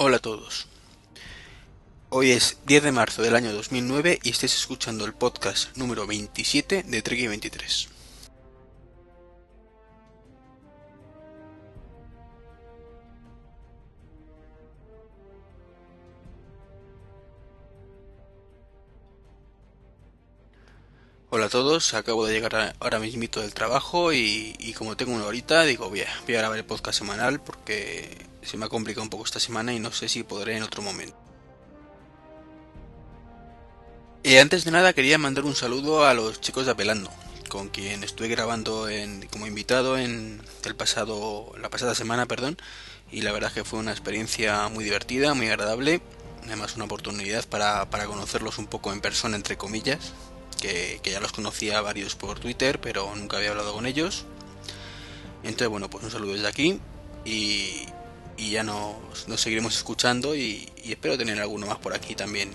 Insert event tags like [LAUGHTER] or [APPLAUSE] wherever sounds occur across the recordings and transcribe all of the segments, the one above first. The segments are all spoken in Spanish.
Hola a todos. Hoy es 10 de marzo del año 2009 y estáis escuchando el podcast número 27 de Trek 23. A todos, acabo de llegar ahora mismito del trabajo y, como tengo una horita digo voy a, voy a grabar el podcast semanal porque se me ha complicado un poco esta semana y no sé si podré en otro momento. Y antes de nada quería mandar un saludo a los chicos de Apelando, con quien estuve grabando en, como invitado en el pasado, la pasada semana, perdón, y la verdad que fue una experiencia muy divertida, muy agradable, además una oportunidad para, para conocerlos un poco en persona, entre comillas, que, ya los conocía varios por Twitter, pero nunca había hablado con ellos. Entonces, bueno, pues un saludo desde aquí y, ya nos, seguiremos escuchando y, espero tener alguno más por aquí también.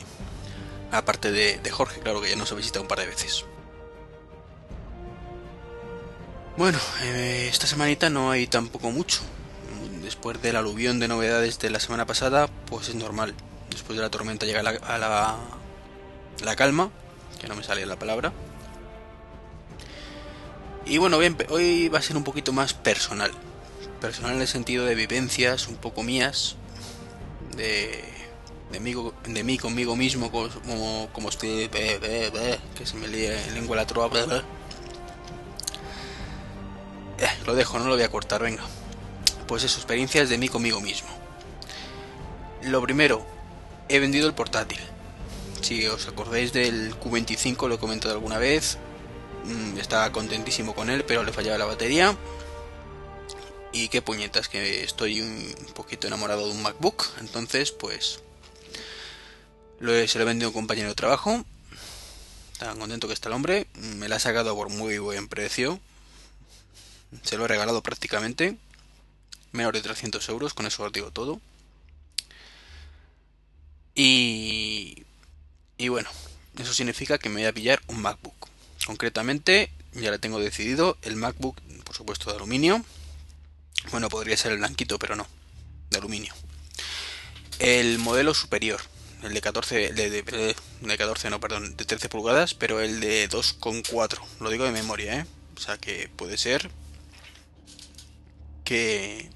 Aparte de, Jorge, claro que ya nos ha visitado un par de veces. Bueno, eh, esta semanita no hay tampoco mucho. Después del aluvión de novedades de la semana pasada, pues es normal. Después de la tormenta llega a la, la calma que no me salía la palabra. Y bueno, bien, hoy va a ser un poquito más personal. Personal en el sentido de vivencias un poco mías, de, de, mí, de mí conmigo mismo, como, como estoy, que se me lía en lengua la trova. Eh, lo dejo, no lo voy a cortar, venga. Pues eso, experiencias de mí conmigo mismo. Lo primero, he vendido el portátil. Si os acordáis del Q25, lo he comentado alguna vez. Mm, estaba contentísimo con él, pero le fallaba la batería. Y qué puñetas, que estoy un poquito enamorado de un MacBook. Entonces, pues. Lo he, se lo vendido a un compañero de trabajo. Tan contento que está el hombre. Me lo ha sacado por muy buen precio. Se lo he regalado prácticamente. Menos de 300 euros, con eso os digo todo. Y y bueno, eso significa que me voy a pillar un MacBook. Concretamente, ya lo tengo decidido, el MacBook, por supuesto, de aluminio. Bueno, podría ser el blanquito, pero no, de aluminio. El modelo superior, el de 14, de, de, 14 no, perdón, de 13 pulgadas, pero el de 2,4. Lo digo de memoria, ¿eh? O sea que puede ser que,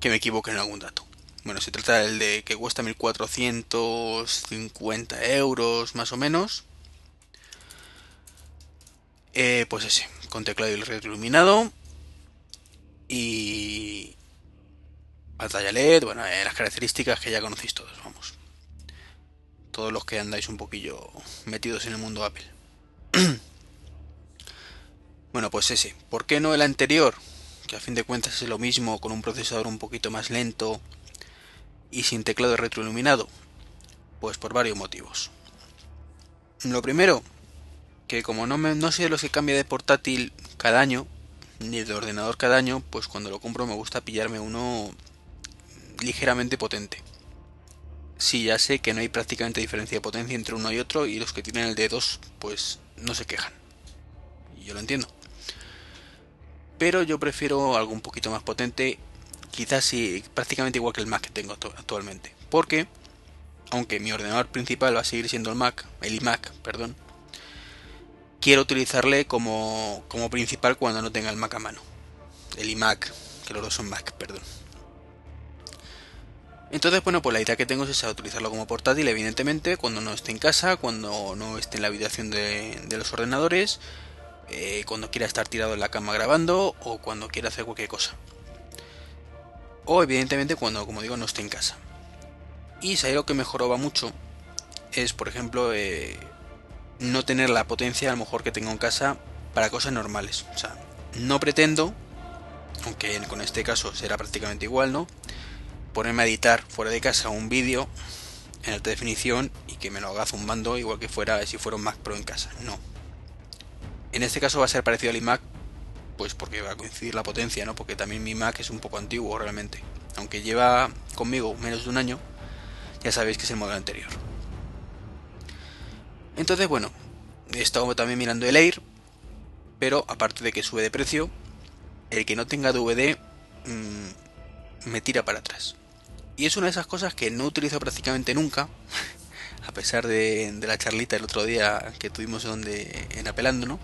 que me equivoque en algún dato. Bueno, se trata del de que cuesta 1450 euros más o menos. Eh, pues ese, con teclado y iluminado. Y pantalla LED, bueno, eh, las características que ya conocéis todos, vamos. Todos los que andáis un poquillo metidos en el mundo Apple. [CLEARS THROAT] bueno, pues ese. ¿Por qué no el anterior? Que a fin de cuentas es lo mismo, con un procesador un poquito más lento y sin teclado retroiluminado? Pues por varios motivos. Lo primero, que como no, me, no soy de los que cambia de portátil cada año, ni de ordenador cada año, pues cuando lo compro me gusta pillarme uno ligeramente potente. Sí, ya sé que no hay prácticamente diferencia de potencia entre uno y otro y los que tienen el d 2 pues no se quejan. Yo lo entiendo. Pero yo prefiero algo un poquito más potente quizás sí, prácticamente igual que el Mac que tengo actualmente. Porque, aunque mi ordenador principal va a seguir siendo el Mac, el iMac, perdón, quiero utilizarle como, como principal cuando no tenga el Mac a mano. El iMac, que los dos son Mac, perdón. Entonces, bueno, pues la idea que tengo es esa, utilizarlo como portátil, evidentemente, cuando no esté en casa, cuando no esté en la habitación de, los ordenadores, eh, cuando quiera estar tirado en la cama grabando o cuando quiera hacer cualquier cosa o evidentemente cuando, como digo, no esté en casa. Y si hay algo que mejoraba mucho es, por ejemplo, eh, no tener la potencia a lo mejor que tengo en casa para cosas normales. O sea, no pretendo, aunque con este caso será prácticamente igual, ¿no? Ponerme a editar fuera de casa un vídeo en alta definición y que me lo haga zumbando igual que fuera si fuera un Mac Pro en casa. No. En este caso va a ser parecido al iMac pues porque va a coincidir la potencia, ¿no? Porque también mi Mac es un poco antiguo realmente. Aunque lleva conmigo menos de un año, ya sabéis que es el modelo anterior. Entonces, bueno, he estado también mirando el Air, pero aparte de que sube de precio, el que no tenga DVD mm, me tira para atrás. Y es una de esas cosas que no utilizo prácticamente nunca, [LAUGHS] a pesar de, la charlita el otro día que tuvimos donde, en Apelando, ¿no?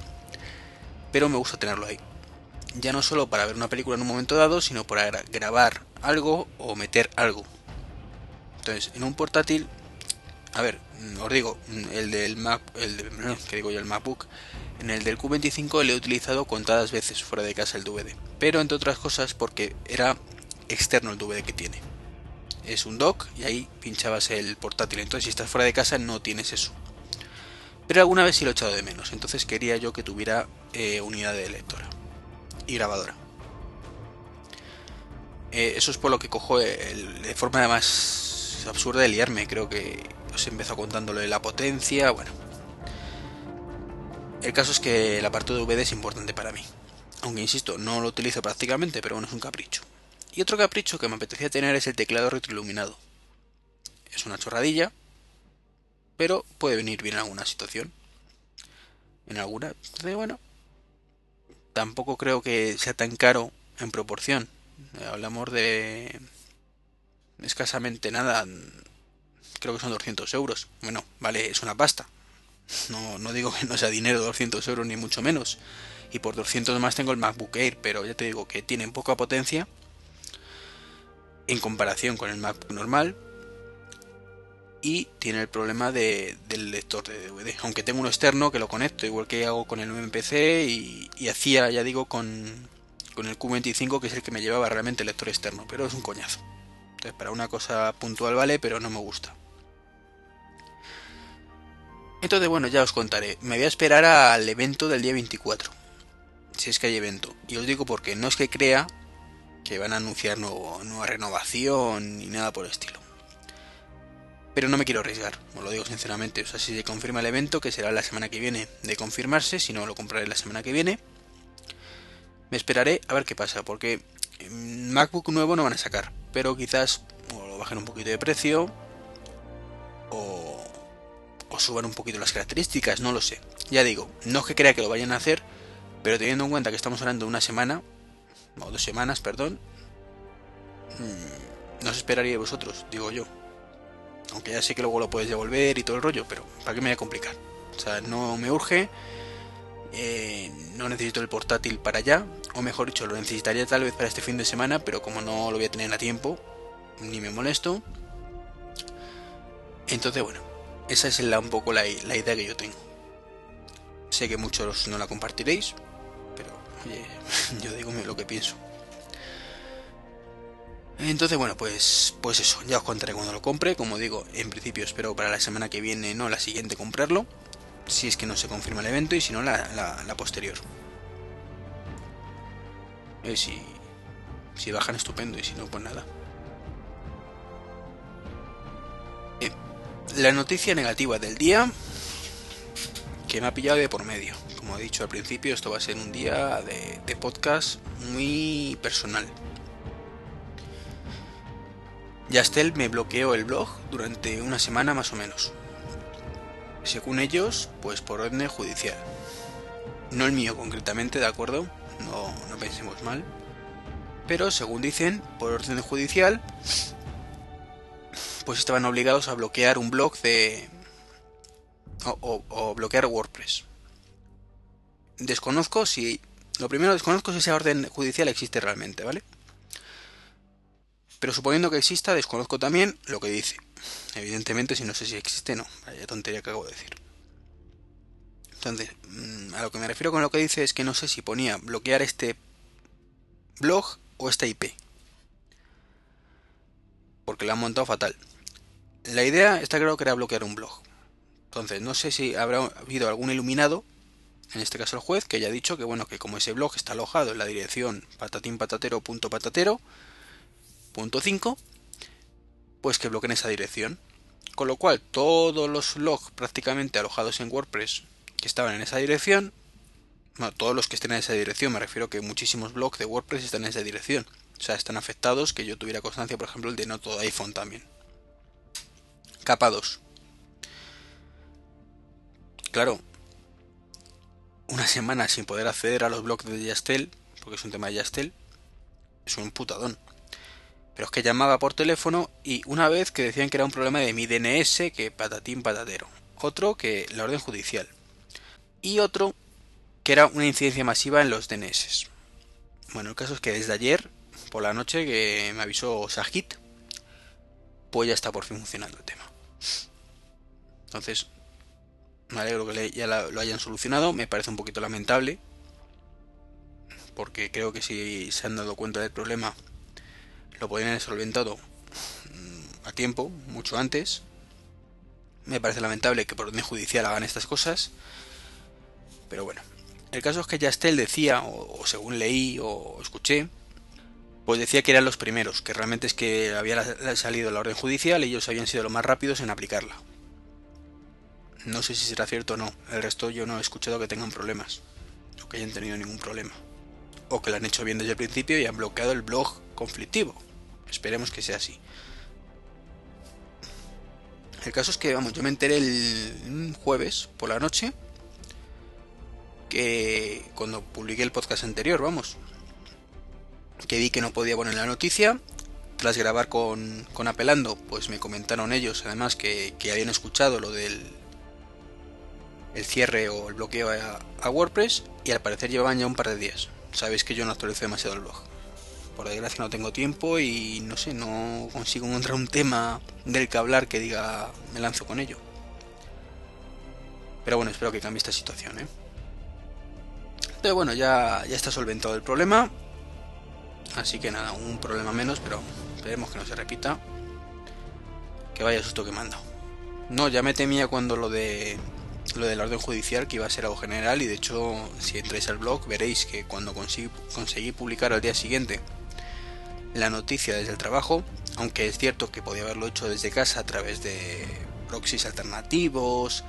Pero me gusta tenerlo ahí. Ya no solo para ver una película en un momento dado, sino para grabar algo o meter algo. Entonces, en un portátil, a ver, os digo, el del Mac, el que digo yo, el MacBook, en el del Q25 le he utilizado contadas veces fuera de casa el DVD. Pero entre otras cosas porque era externo el DVD que tiene es un dock y ahí pinchabas el portátil. Entonces si estás fuera de casa no tienes eso. Pero alguna vez sí lo he echado de menos. Entonces quería yo que tuviera eh, unidad de lectora y grabadora. Eh, eso es por lo que cojo de forma más absurda de liarme. Creo que os contándolo de la potencia. Bueno. El caso es que el apartado de VD es importante para mí. Aunque insisto, no lo utilizo prácticamente, pero bueno, es un capricho. Y otro capricho que me apetecía tener es el teclado retroiluminado. Es una chorradilla, pero puede venir bien en alguna situación. En alguna. Entonces, bueno, tampoco creo que sea tan caro en proporción. Hablamos de escasamente nada. Creo que son 200 euros. Bueno, vale, es una pasta. No, no digo que no sea dinero 200 euros ni mucho menos. Y por 200 más tengo el MacBook Air, pero ya te digo que tienen poca potencia en comparación con el Mac normal y tiene el problema de, del lector de DVD. Aunque tengo uno externo que lo conecto, igual que hago con el MPC y, y hacía, ya digo, con, con, el Q25, que es el que me llevaba realmente el lector externo, pero es un coñazo. Entonces, para una cosa puntual vale, pero no me gusta. Entonces, bueno, ya os contaré. Me voy a esperar al evento del día 24. Si es que hay evento. Y os digo porque no es que crea que van a anunciar nueva renovación ni nada por el estilo. Pero no me quiero arriesgar, os lo digo sinceramente. O sea, si se confirma el evento, que será la semana que viene de confirmarse, si no lo compraré la semana que viene, me esperaré a ver qué pasa, porque MacBook nuevo no van a sacar, pero quizás o lo bajen un poquito de precio o, o suban un poquito las características, no lo sé. Ya digo, no es que crea que lo vayan a hacer, pero teniendo en cuenta que estamos hablando de una semana, o dos semanas, perdón, mm, no os esperaría vosotros, digo yo. Aunque ya sé que luego lo puedes devolver y todo el rollo, pero ¿para qué me voy a complicar? O sea, no me urge, eh, no necesito el portátil para allá, o mejor dicho, lo necesitaría tal vez para este fin de semana, pero como no lo voy a tener a tiempo, ni me molesto. Entonces, bueno, esa es la, un poco la, la idea que yo tengo. Sé que muchos no la compartiréis, [LAUGHS] yo digo lo que pienso. Entonces, bueno, pues, pues eso, ya os contaré cuando lo compre. Como digo, en principio espero para la semana que viene, no la siguiente, comprarlo. Si es que no se confirma el evento y si no, la, la, posterior. Eh, si, si bajan, estupendo, y si no, pues nada. La noticia negativa del día que me ha pillado de por medio como he dicho al principio, esto va a ser un día de, podcast muy personal. Yastel me bloqueó el blog durante una semana más o menos. Según ellos, pues por orden judicial. No el mío concretamente, ¿de acuerdo? No, no pensemos mal. Pero según dicen, por orden judicial, pues estaban obligados a bloquear un blog de... o bloquear WordPress desconozco si... Lo primero desconozco si esa orden judicial existe realmente, ¿vale? Pero suponiendo que exista, desconozco también lo que dice. Evidentemente, si no sé si existe, no. Vaya tontería que acabo de decir. Entonces, mm, a lo que me refiero con lo que dice es que no sé si ponía bloquear este blog o esta IP. Porque lo han montado fatal. La idea está claro que era bloquear un blog. Entonces, no sé si habrá habido algún iluminado en este caso el juez, que haya dicho que bueno, que como ese blog está alojado en la dirección patatinpatatero.patatero.5, pues que bloqueen esa dirección. Con lo cual, todos los blogs prácticamente alojados en WordPress que estaban en esa dirección, bueno, todos los que estén en esa dirección, me refiero que muchísimos blogs de WordPress están en esa dirección. O sea, están afectados, que yo tuviera constancia, por ejemplo, el de no todo iPhone también. Capa 2. Claro, una semana sin poder acceder a los blogs de Yastel, porque es un tema de Yastel, es un putadón. Pero es que llamaba por teléfono y una vez que decían que era un problema de mi DNS, que patatín patatero. Otro que la orden judicial. Y otro que era una incidencia masiva en los DNS. Bueno, el caso es que desde ayer por la noche que me avisó Sajit, pues ya está por fin funcionando el tema. Entonces, me alegro que ya lo hayan solucionado. Me parece un poquito lamentable. Porque creo que si se han dado cuenta del problema, lo podrían haber solventado mm, a tiempo, mucho antes. Me parece lamentable que por orden judicial hagan estas cosas. Pero bueno, el caso es que Yastel decía, o, según leí o escuché, pues decía que eran los primeros, que realmente es que había salido la orden judicial y ellos habían sido los más rápidos en aplicarla. No sé si será cierto o no, el resto yo no he escuchado que tengan problemas, o que hayan tenido ningún problema, o que lo han hecho bien desde el principio y han bloqueado el blog conflictivo. Esperemos que sea así. El caso es que, vamos, yo me enteré el jueves por la noche que cuando publiqué el podcast anterior, vamos, que vi que no podía poner la noticia. Tras grabar con, con Apelando, pues me comentaron ellos además que, habían escuchado lo del el cierre o el bloqueo a, WordPress y al parecer llevaban ya un par de días. Sabéis que yo no actualizo demasiado el blog. Por desgracia no tengo tiempo y no sé, no consigo encontrar un tema del que hablar que diga me lanzo con ello. Pero bueno, espero que cambie esta situación, ¿eh? Pero bueno, ya, ya está solventado el problema. Así que nada, un problema menos, pero esperemos que no se repita. Que vaya susto que manda. No, ya me temía cuando lo de lo del orden judicial que iba a ser algo general y de hecho si entráis al blog veréis que cuando conseguí, publicar al día siguiente la noticia desde el trabajo, aunque es cierto que podía haberlo hecho desde casa a través de proxies alternativos,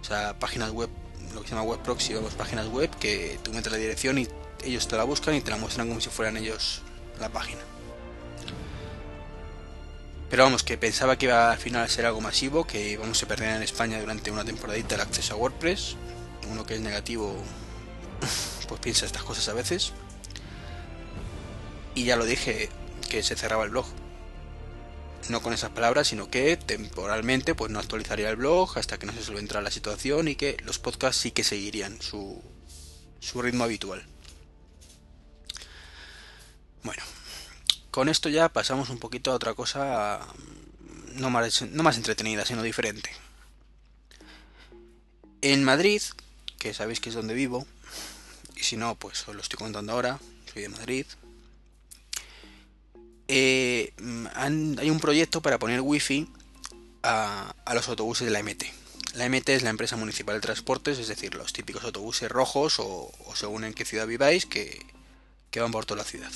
o sea, páginas web, lo que se llama web proxy, vamos, páginas web que tú metes la dirección y ellos te la buscan y te la muestran como si fueran ellos la página. Pero vamos, que pensaba que iba al final a ser algo masivo, que íbamos a perder en España durante una temporadita el acceso a WordPress. Uno que es negativo, [LAUGHS] pues piensa estas cosas a veces. Y ya lo dije, que se cerraba el blog. No con esas palabras, sino que temporalmente pues no actualizaría el blog hasta que no se solventara la situación y que los podcasts sí que seguirían su, su ritmo habitual. Bueno, con esto ya pasamos un poquito a otra cosa no más, no más entretenida, sino diferente. En Madrid, que sabéis que es donde vivo, y si no, pues os lo estoy contando ahora, soy de Madrid, eh, hay un proyecto para poner wifi a, a, los autobuses de la MT. La MT es la empresa municipal de transportes, es decir, los típicos autobuses rojos o, según en qué ciudad viváis que, van por toda la ciudad.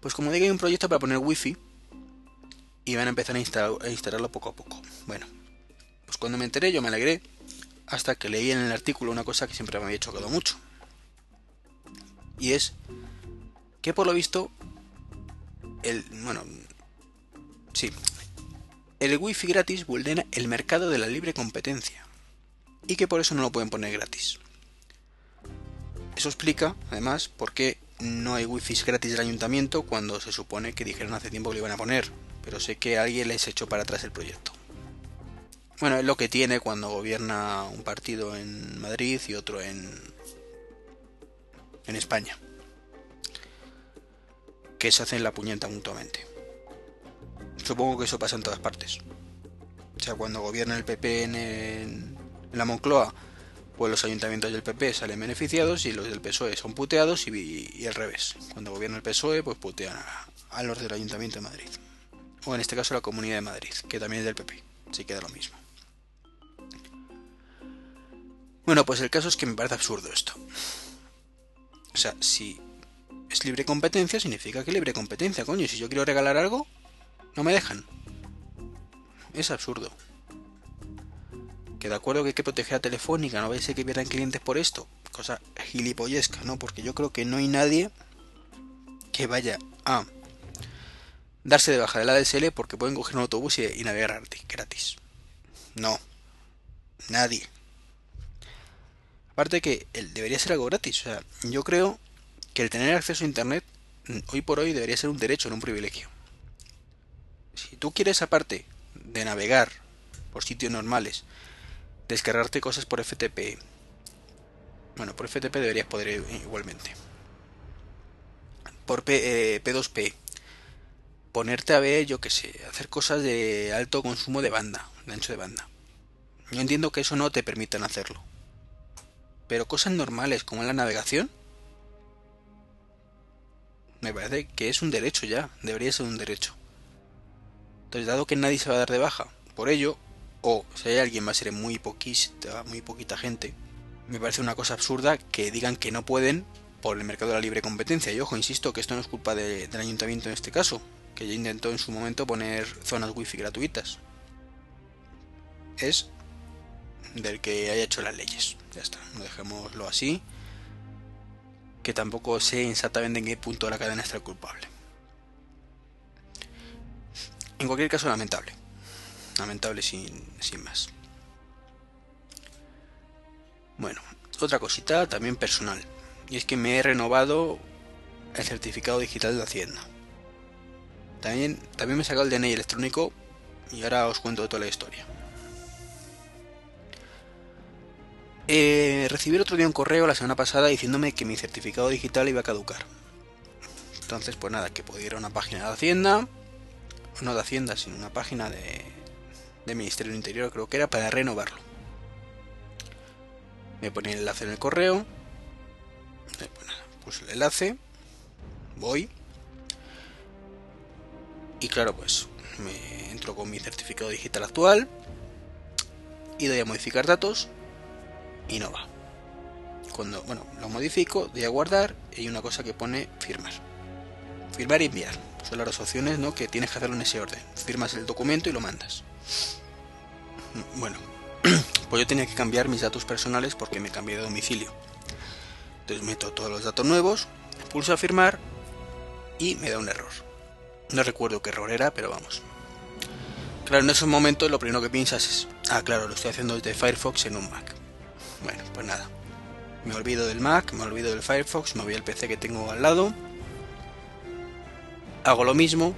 Pues como digo, hay un proyecto para poner wifi y van a empezar a, instalarlo poco a poco. Bueno, pues cuando me enteré yo me alegré hasta que leí en el artículo una cosa que siempre me había chocado mucho. Y es que por lo visto el bueno, sí, el wifi gratis vulnera el mercado de la libre competencia y que por eso no lo pueden poner gratis. Eso explica, además, por qué no hay wifi gratis del ayuntamiento cuando se supone que dijeron hace tiempo que lo iban a poner, pero sé que alguien les echó para atrás el proyecto. Bueno, es lo que tiene cuando gobierna un partido en Madrid y otro en en España. Que se hacen la puñeta mutuamente. Supongo que eso pasa en todas partes. O sea, cuando gobierna el PP en, la Moncloa, pues los ayuntamientos del PP salen beneficiados y los del PSOE son puteados y, al revés. Cuando gobierna el PSOE, pues putean a, los del Ayuntamiento de Madrid. O en este caso la Comunidad de Madrid, que también es del PP. Así queda lo mismo. Bueno, pues el caso es que me parece absurdo esto. O sea, si es libre competencia, significa que libre competencia, coño. Si yo quiero regalar algo, no me dejan. Es absurdo que de acuerdo que hay que proteger a Telefónica, no vais a que pierdan clientes por esto, cosa gilipollesca, ¿no? Porque yo creo que no hay nadie que vaya a darse de baja de la DSL porque pueden coger un autobús y, navegar gratis. No, nadie. Aparte que debería ser algo gratis, o sea, yo creo que el tener acceso a internet hoy por hoy debería ser un derecho, no un privilegio. Si tú quieres, aparte de navegar por sitios normales, descargarte cosas por FTP, bueno, por FTP deberías poder igualmente. Por P, 2 p ponerte a ver, yo que sé, hacer cosas de alto consumo de banda, de ancho de banda. Yo entiendo que eso no te permitan hacerlo. Pero cosas normales como la navegación, me parece que es un derecho ya, debería ser un derecho. Entonces, dado que nadie se va a dar de baja por ello, o si hay alguien va a ser muy poquita, muy poquita gente, me parece una cosa absurda que digan que no pueden por el mercado de la libre competencia. Y ojo, insisto que esto no es culpa del ayuntamiento en este caso, que ya intentó en su momento poner zonas wifi gratuitas. Es del que haya hecho las leyes. Ya está, dejémoslo así. Que tampoco sé exactamente en qué punto de la cadena está el culpable. En cualquier caso, lamentable. Lamentable sin, sin más. Bueno, otra cosita también personal. Y es que me he renovado el certificado digital de Hacienda. También, también me he sacado el DNI electrónico y ahora os cuento toda la historia. Eh, recibí otro día un correo la semana pasada diciéndome que mi certificado digital iba a caducar. Entonces, pues nada, que podía ir a una página de Hacienda, no de Hacienda, sino una página de, Ministerio del Interior, creo que era, para renovarlo. Me ponía el enlace en el correo, pues, pues el enlace, voy, y claro, pues me entro con mi certificado digital actual y doy a modificar datos y no va. Cuando, bueno, lo modifico, doy a guardar y hay una cosa que pone firmar. Firmar y enviar. Son las opciones, ¿no? Que tienes que hacerlo en ese orden. Firmas el documento y lo mandas. Bueno, [CLEARS THROAT] pues yo tenía que cambiar mis datos personales porque me cambié de domicilio. Entonces meto todos los datos nuevos, pulso a firmar y me da un error. No recuerdo qué error era, pero vamos. Claro, en esos momentos lo primero que piensas es, ah, claro, lo estoy haciendo desde Firefox en un Mac. Bueno, pues nada. Me olvido del Mac, me olvido del Firefox, me voy al PC que tengo al lado. Hago lo mismo.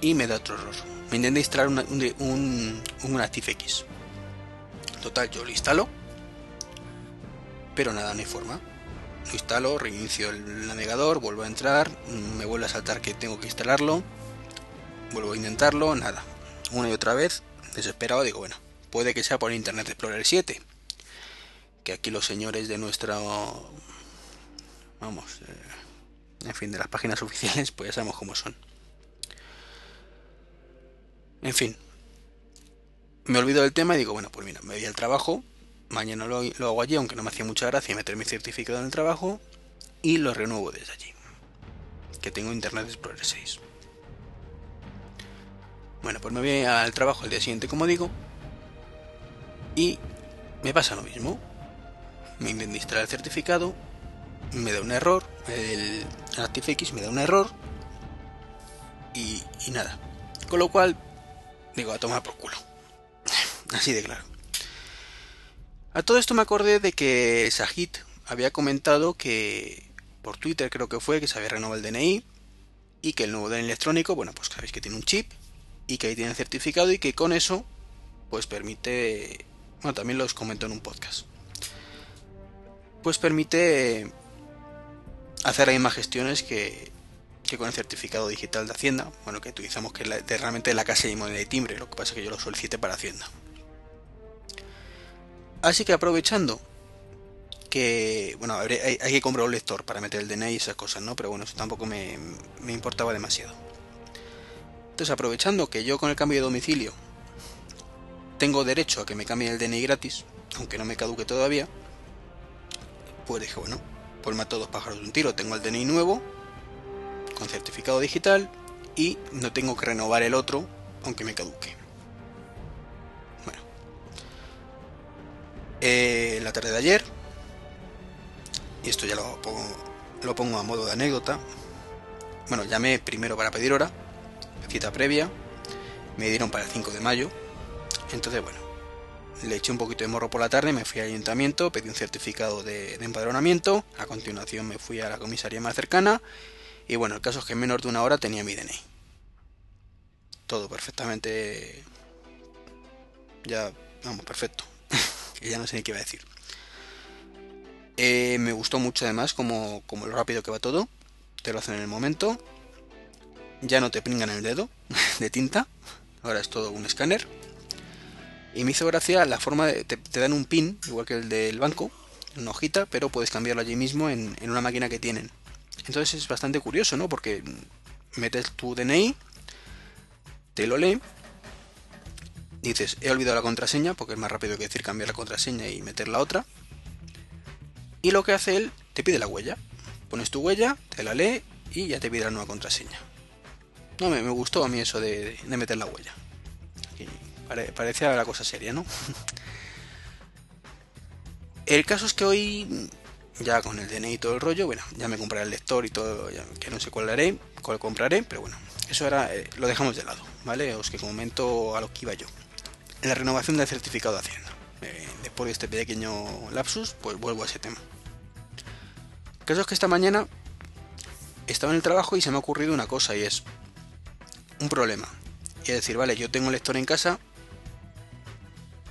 Y me da otro error. Me intenta instalar un, un, un ActiveX. Total, yo lo instalo. Pero nada, no hay forma. Lo instalo, reinicio el navegador, vuelvo a entrar, me vuelve a saltar que tengo que instalarlo. Vuelvo a intentarlo, nada. Una y otra vez, desesperado, digo, bueno, puede que sea por Internet Explorer 7. Que aquí los señores de nuestra... Vamos, eh, en fin, de las páginas oficiales, pues ya sabemos cómo son. En fin, me olvido del tema y digo, bueno, pues mira, me voy al trabajo, mañana lo, hago allí, aunque no me hacía mucha gracia meter mi certificado en el trabajo, y lo renuevo desde allí. Que tengo Internet Explorer 6. Bueno, pues me voy al trabajo el día siguiente, como digo, y me pasa lo mismo. Me instalar el certificado, me da un error, el ActiveX me da un error y, y nada. Con lo cual, digo, a tomar por culo. [LAUGHS] Así de claro. A todo esto me acordé de que Sajid había comentado que por Twitter creo que fue que se había renovado el DNI y que el nuevo DNI electrónico, bueno, pues sabéis que tiene un chip y que ahí tiene el certificado y que con eso pues permite bueno, también los comentó en un podcast. Pues permite hacer las mismas gestiones que, con el certificado digital de Hacienda, bueno, que utilizamos que es realmente la casa y moneda de timbre, lo que pasa es que yo lo solicité para Hacienda. Así que aprovechando que, bueno, hay, hay, que comprar un lector para meter el DNI y esas cosas, ¿no? Pero bueno, eso tampoco me, me importaba demasiado. Entonces, aprovechando que yo con el cambio de domicilio tengo derecho a que me cambien el DNI gratis, aunque no me caduque todavía, pues dije, bueno, pues mato dos pájaros de un tiro. Tengo el DNI nuevo, con certificado digital, y no tengo que renovar el otro, aunque me caduque. Bueno. Eh, la tarde de ayer, y esto ya lo pongo, lo pongo a modo de anécdota, bueno, llamé primero para pedir hora, cita previa, me dieron para el 5 de mayo, entonces, bueno, le eché un poquito de morro por la tarde, me fui al ayuntamiento, pedí un certificado de, empadronamiento, a continuación me fui a la comisaría más cercana y bueno, el caso es que en menos de una hora tenía mi DNI. Todo perfectamente... Ya, vamos, perfecto. [LAUGHS] que ya no sé ni qué iba a decir. Eh, me gustó mucho además como, como lo rápido que va todo. Te lo hacen en el momento. Ya no te pringan el dedo [LAUGHS] de tinta. Ahora es todo un escáner. Y me hizo gracia la forma de... Te, dan un pin, igual que el del banco, una hojita, pero puedes cambiarlo allí mismo en, una máquina que tienen. Entonces es bastante curioso, ¿no? Porque metes tu DNI, te lo lee, dices, he olvidado la contraseña, porque es más rápido que decir cambiar la contraseña y meter la otra. Y lo que hace él, te pide la huella. Pones tu huella, te la lee y ya te pide la nueva contraseña. No, me, me gustó a mí eso de, de meter la huella parecía la cosa seria, ¿no? el caso es que hoy, ya con el DNI y todo el rollo, bueno, ya me compraré el lector y todo, que no sé cuál haré, cuál compraré, pero bueno, eso ahora eh, lo dejamos de lado, ¿vale? Os que comento a lo que iba yo. La renovación del certificado de Hacienda. Eh, después de este pequeño lapsus, pues vuelvo a ese tema. El caso es que esta mañana estaba en el trabajo y se me ha ocurrido una cosa y es un problema. Y es decir, vale, yo tengo el lector en casa,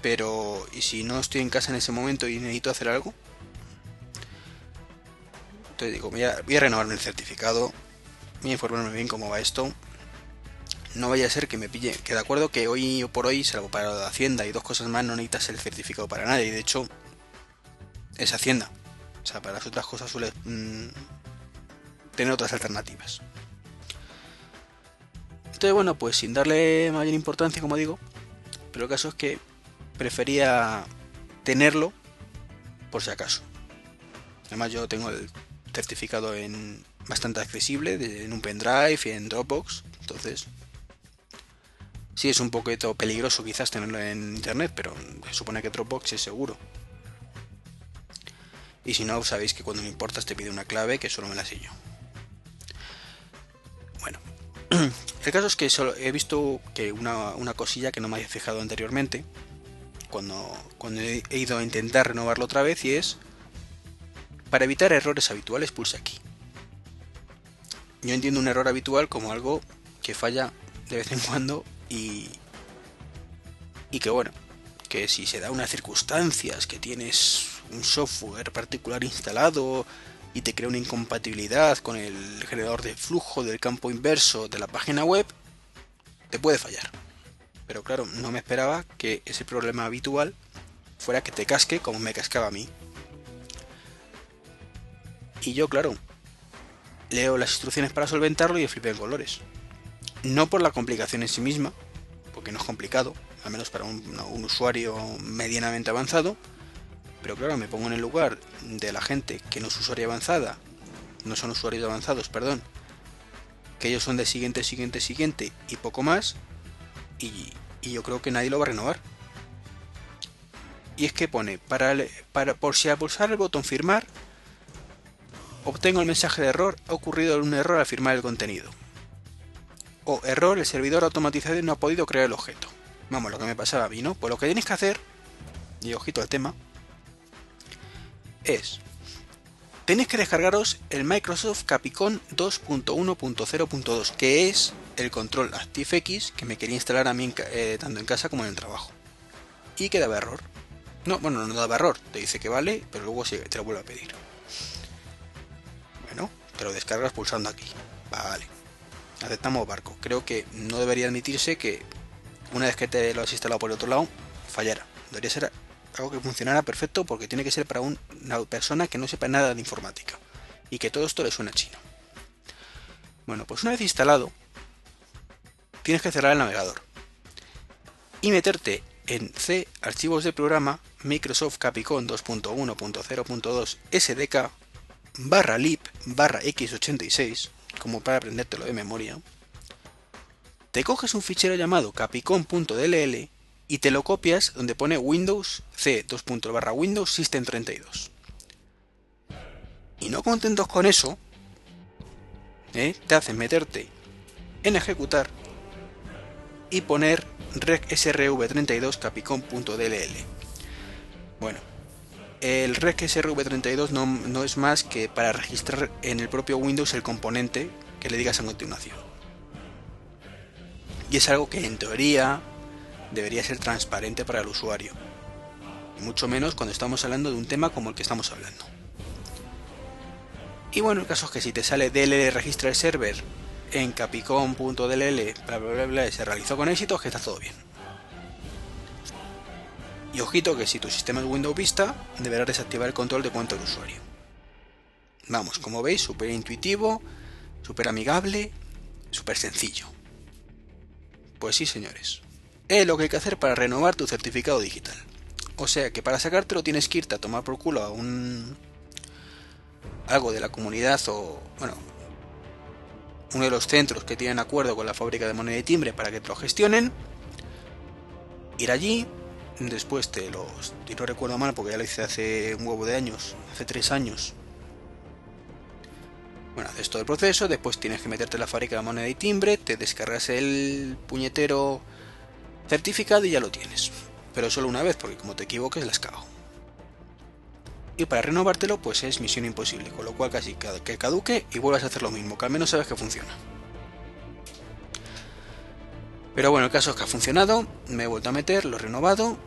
pero ¿y si no estoy en casa en ese momento y necesito hacer algo? Entonces digo, voy a, renovarme el certificado, voy a informarme bien cómo va esto. No vaya a ser que me pille, que de acuerdo que hoy por hoy, salvo para la Hacienda y dos cosas más, no necesitas el certificado para nada. Y de hecho, es Hacienda. O sea, para las otras cosas suele mm, tener otras alternativas. Entonces, bueno, pues sin darle mayor importancia, como digo, pero el caso es que prefería tenerlo por si acaso. Además yo tengo el certificado en bastante accesible en un pendrive y en Dropbox, entonces sí es un poquito peligroso quizás tenerlo en internet, pero se supone que Dropbox es seguro. Y si no, sabéis que cuando me importas te pide una clave que solo me la sé yo. Bueno, [CLEARS THROAT] el caso es que solo he visto que una, una cosilla que no me había fijado anteriormente, cuando, he ido a intentar renovarlo otra vez y es para evitar errores habituales pulse aquí. Yo entiendo un error habitual como algo que falla de vez en cuando y, y que bueno, que si se da unas circunstancias que tienes un software particular instalado y te crea una incompatibilidad con el generador de flujo del campo inverso de la página web, te puede fallar. Pero claro, no me esperaba que ese problema habitual fuera que te casque como me cascaba a mí. Y yo, claro, leo las instrucciones para solventarlo y flipé en colores. No por la complicación en sí misma, porque no es complicado, al menos para un, un, usuario medianamente avanzado, pero claro, me pongo en el lugar de la gente que no es usuario avanzada, no son usuarios avanzados, perdón, que ellos son de siguiente, siguiente, siguiente y poco más, y, yo creo que nadie lo va a renovar. Y es que pone, para, para, por si al pulsar el botón firmar, obtengo el mensaje de error, ha ocurrido un error al firmar el contenido. O error, el servidor automatizado no ha podido crear el objeto. Vamos, lo que me pasaba a mí, ¿no? Pues lo que tienes que hacer, y ojito al tema, es tenéis que descargaros el Microsoft Capicon 2.1.0.2, que es el control ActiveX que me quería instalar a mí eh, tanto en casa como en el trabajo. Y que daba error. No, bueno, no daba error, te dice que vale, pero luego sí, te lo vuelve a pedir. Bueno, te lo descargas pulsando aquí. Vale. Aceptamos barco. Creo que no debería admitirse que una vez que te lo has instalado por el otro lado, fallara. Debería ser algo que funcionara perfecto porque tiene que ser para una persona que no sepa nada de informática y que todo esto le suena chino. Bueno, pues una vez instalado, tienes que cerrar el navegador y meterte en C archivos de programa Microsoft Capicon 2.1.0.2 SDK barra lib barra x86 como para aprendértelo de memoria te coges un fichero llamado capicon.dll y te lo copias donde pone Windows C 2. barra Windows System 32. Y no contentos con eso, ¿eh? te hacen meterte en ejecutar y poner regsrv32 capicom.dll, Bueno, el rec SRV32 no, no es más que para registrar en el propio Windows el componente que le digas a continuación. Y es algo que en teoría debería ser transparente para el usuario. Mucho menos cuando estamos hablando de un tema como el que estamos hablando. Y bueno, el caso es que si te sale DLL registra server en capicom.dll, bla bla bla bla, se realizó con éxito, que está todo bien. Y ojito que si tu sistema es Windows Vista, deberás desactivar el control de cuenta del usuario. Vamos, como veis, súper intuitivo, súper amigable, súper sencillo. Pues sí, señores. Es lo que hay que hacer para renovar tu certificado digital. O sea que para sacártelo tienes que irte a tomar por culo a un... algo de la comunidad o... bueno, uno de los centros que tienen acuerdo con la fábrica de moneda y timbre para que te lo gestionen. Ir allí, después te los... y no recuerdo mal porque ya lo hice hace un huevo de años, hace tres años. Bueno, haces todo el proceso, después tienes que meterte en la fábrica de moneda y timbre, te descargas el puñetero certificado y ya lo tienes. Pero solo una vez, porque como te equivoques las cago. Y para renovártelo, pues es misión imposible, con lo cual casi que caduque y vuelvas a hacer lo mismo, que al menos sabes que funciona. Pero bueno, el caso es que ha funcionado, me he vuelto a meter, lo he renovado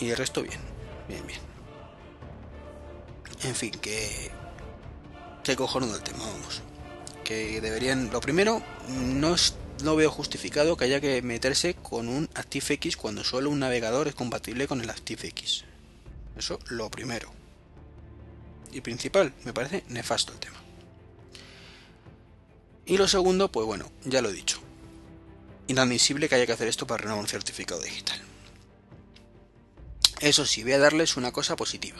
y el resto bien, bien, bien. En fin, que... Que cojonudo el tema, vamos. Que deberían... Lo primero, no, no veo justificado que haya que meterse con un ActiveX cuando solo un navegador es compatible con el ActiveX. Eso lo primero. Y principal, me parece nefasto el tema. Y lo segundo, pues bueno, ya lo he dicho inadmisible que haya que hacer esto para renovar un certificado digital. Eso sí, voy a darles una cosa positiva.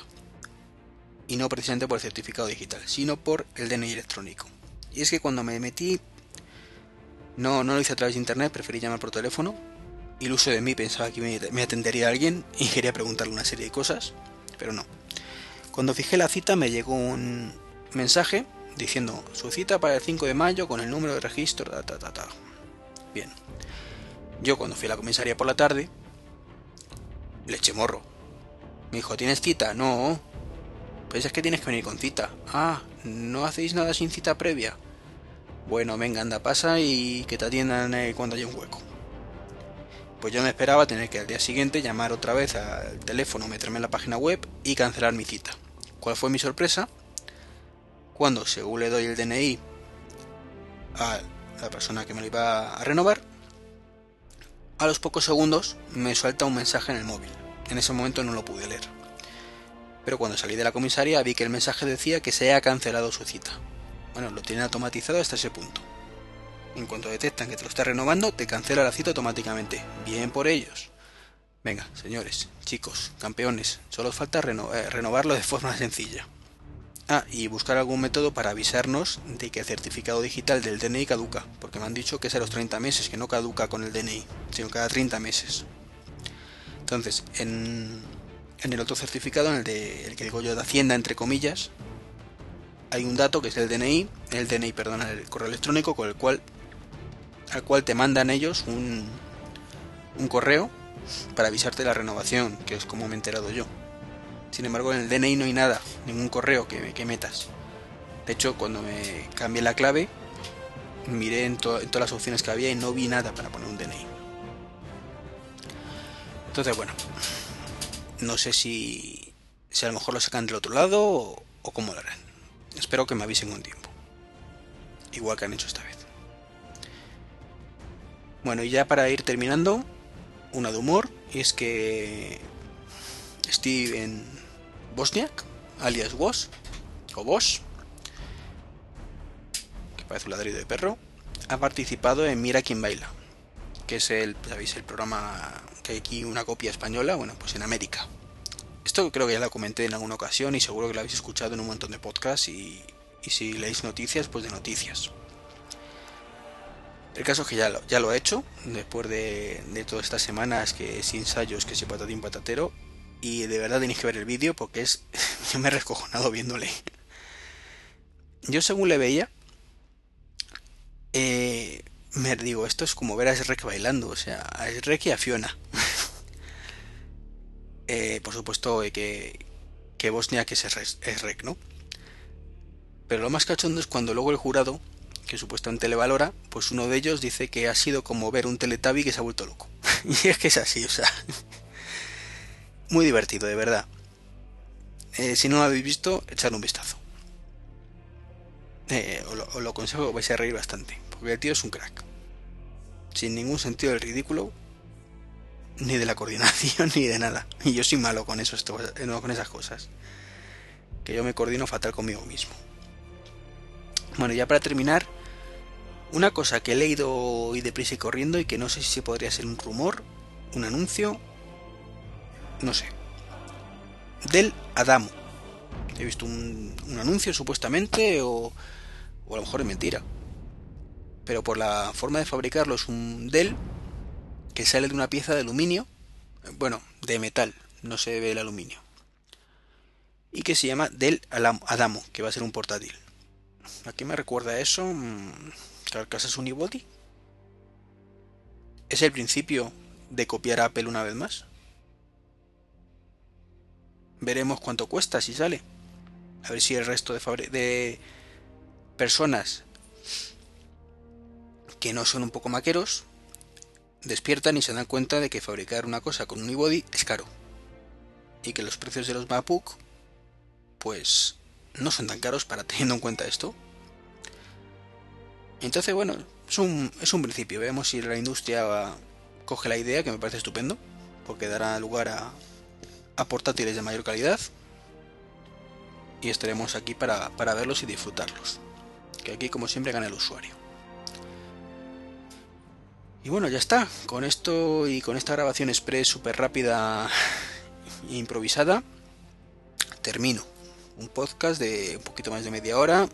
Y no precisamente por el certificado digital, sino por el DNI electrónico. Y es que cuando me metí, no, no lo hice a través de internet, preferí llamar por teléfono. Iluso de mí pensaba que me atendería alguien y quería preguntarle una serie de cosas, pero no. Cuando fijé la cita me llegó un mensaje diciendo su cita para el 5 de mayo con el número de registro, ta, ta, ta, ta. Bien, yo cuando fui a la comisaría por la tarde, le eché morro. Me dijo, ¿tienes cita? No. Pues es que tienes que venir con cita. Ah, ¿no hacéis nada sin cita previa? Bueno, venga, anda, pasa y que te atiendan eh, cuando haya un hueco. Pues yo me esperaba tener que al día siguiente llamar otra vez al teléfono, meterme en la página web y cancelar mi cita. ¿Cuál fue mi sorpresa? Cuando, según le doy el DNI a la persona que me lo iba a renovar, a los pocos segundos me suelta un mensaje en el móvil. En ese momento no lo pude leer. Pero cuando salí de la comisaría vi que el mensaje decía que se ha cancelado su cita. Bueno, lo tienen automatizado hasta ese punto. En cuanto detectan que te lo está renovando, te cancela la cita automáticamente. Bien por ellos. Venga, señores, chicos, campeones, solo falta eh, renovarlo de forma [LAUGHS] sencilla. Ah, y buscar algún método para avisarnos de que el certificado digital del DNI caduca, porque me han dicho que es a los 30 meses, que no caduca con el DNI, sino cada 30 meses. Entonces, en, el otro certificado, en el, el que digo yo de Hacienda, entre comillas, hay un dato que es el DNI, el DNI, perdón, el correo electrónico con el cual, al cual te mandan ellos un, un correo para avisarte la renovación, que es como me he enterado yo. Sin embargo, en el DNI no hay nada, ningún correo que, que metas. De hecho, cuando me cambié la clave, miré en, todas las opciones que había y no vi nada para poner un DNI. Entonces, bueno, no sé si, si a lo mejor lo sacan del otro lado o, o cómo lo harán. Espero que me avisen un tiempo. Igual que han hecho esta vez. Bueno, y ya para ir terminando, una de humor, y es que Steve en Bosniak, alias Woz, o Bosch, que parece un ladrillo de perro, ha participado en Mira quién baila, que es el, ¿sabéis? el programa que hay aquí una copia española, bueno, pues en América. Esto creo que ya lo comenté en alguna ocasión y seguro que lo habéis escuchado en un montón de podcasts y, si leéis noticias, pues de noticias. El caso es que ya lo, ya lo he hecho, después de, de todas estas semanas que sin ensayos, que se patatín patatero, y de verdad tenéis que ver el vídeo porque es. [LAUGHS] Yo me he rescojonado viéndole. Yo según le veía. Eh, me digo, esto es como ver a Shrek bailando. O sea, a Shrek y a Fiona. [LAUGHS] eh, por supuesto, que, que Bosnia que es, es rec, ¿no? Pero lo más cachondo es cuando luego el jurado, que supuestamente le valora, pues uno de ellos dice que ha sido como ver un teletabi que se ha vuelto loco. [LAUGHS] y es que es así, o sea. [LAUGHS] Muy divertido, de verdad. Eh, si no lo habéis visto, echad un vistazo. Eh, os, lo, os, aconsejo, vais a reír bastante. Porque el tío es un crack. Sin ningún sentido del ridículo, ni de la coordinación, [LAUGHS] ni de nada. Y yo soy malo con eso, eh, no, con esas cosas. Que yo me coordino fatal conmigo mismo. Bueno, ya para terminar, una cosa que he leído hoy deprisa y corriendo y que no sé si podría ser un rumor, un anuncio, no sé. Del Adamo. He visto un, un anuncio supuestamente o, o a lo mejor es mentira. Pero por la forma de fabricarlo es un Dell que sale de una pieza de aluminio, bueno, de metal, no se ve el aluminio. Y que se llama Dell Adamo, que va a ser un portátil. ¿A qué me recuerda eso? Mm, ¿Carcasas Unibody? ¿Es el principio de copiar a Apple una vez más? Veremos cuánto cuesta si sale. A ver si el resto de, de personas que no son un poco maqueros despiertan y se dan cuenta de que fabricar una cosa con un unibody es caro. Y que los precios de los MacBook pues no son tan caros para teniendo en cuenta esto. Entonces, bueno, es un, es un principio. Veamos si la industria coge la idea, que me parece estupendo, porque dará lugar a, a portátiles de mayor calidad. Y estaremos aquí para, para verlos y disfrutarlos. Que aquí, como siempre, gana el usuario. Y bueno, ya está. Con esto y con esta grabación express súper rápida e improvisada, termino. Un podcast de un poquito más de media hora,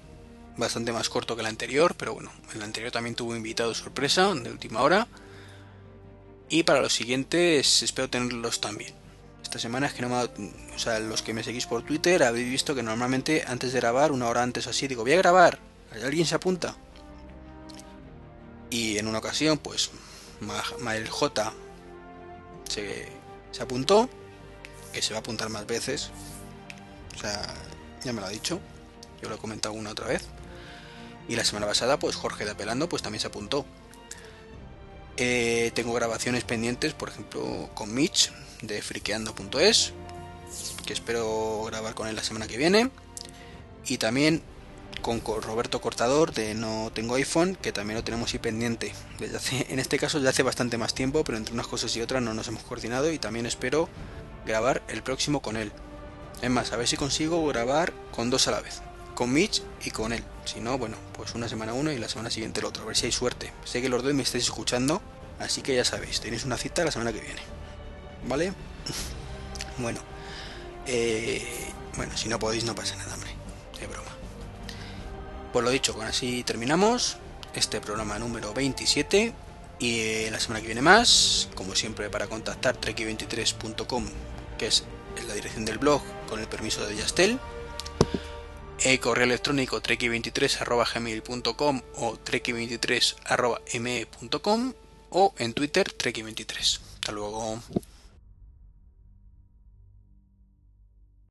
bastante más corto que el anterior, pero bueno, el anterior también tuvo invitado sorpresa de última hora. Y para los siguientes espero tenerlos también. Esta semana es que no me... O sea, los que me seguís por Twitter habéis visto que normalmente antes de grabar, una hora antes así, digo, voy a grabar. ¿Alguien se apunta? Y en una ocasión, pues, Mael J se, se apuntó, que se va a apuntar más veces. O sea, ya me lo ha dicho. Yo lo he comentado una otra vez. Y la semana pasada, pues Jorge de Apelando, pues también se apuntó. Eh, tengo grabaciones pendientes, por ejemplo, con Mitch de friqueando.es, que espero grabar con él la semana que viene. Y también con Roberto Cortador de No Tengo iPhone, que también lo tenemos ahí pendiente. [LAUGHS] En este caso ya hace bastante más tiempo, pero entre unas cosas y otras no nos hemos coordinado y también espero grabar el próximo con él. Es más, a ver si consigo grabar con dos a la vez. Con Mitch y con él. Si no, bueno, pues una semana uno y la semana siguiente el otro. A ver si hay suerte. Sé que los dos me estáis escuchando, así que ya sabéis, tenéis una cita la semana que viene. ¿Vale? [LAUGHS] bueno. Eh, bueno, si no podéis no pasa nada, hombre. Pues lo dicho, con así terminamos este programa número 27 y eh, la semana que viene más, como siempre para contactar treki23.com, que es la dirección del blog con el permiso de Yastel, e correo electrónico treki23.gmail.com o treki23.me.com o en Twitter treki23. Hasta luego.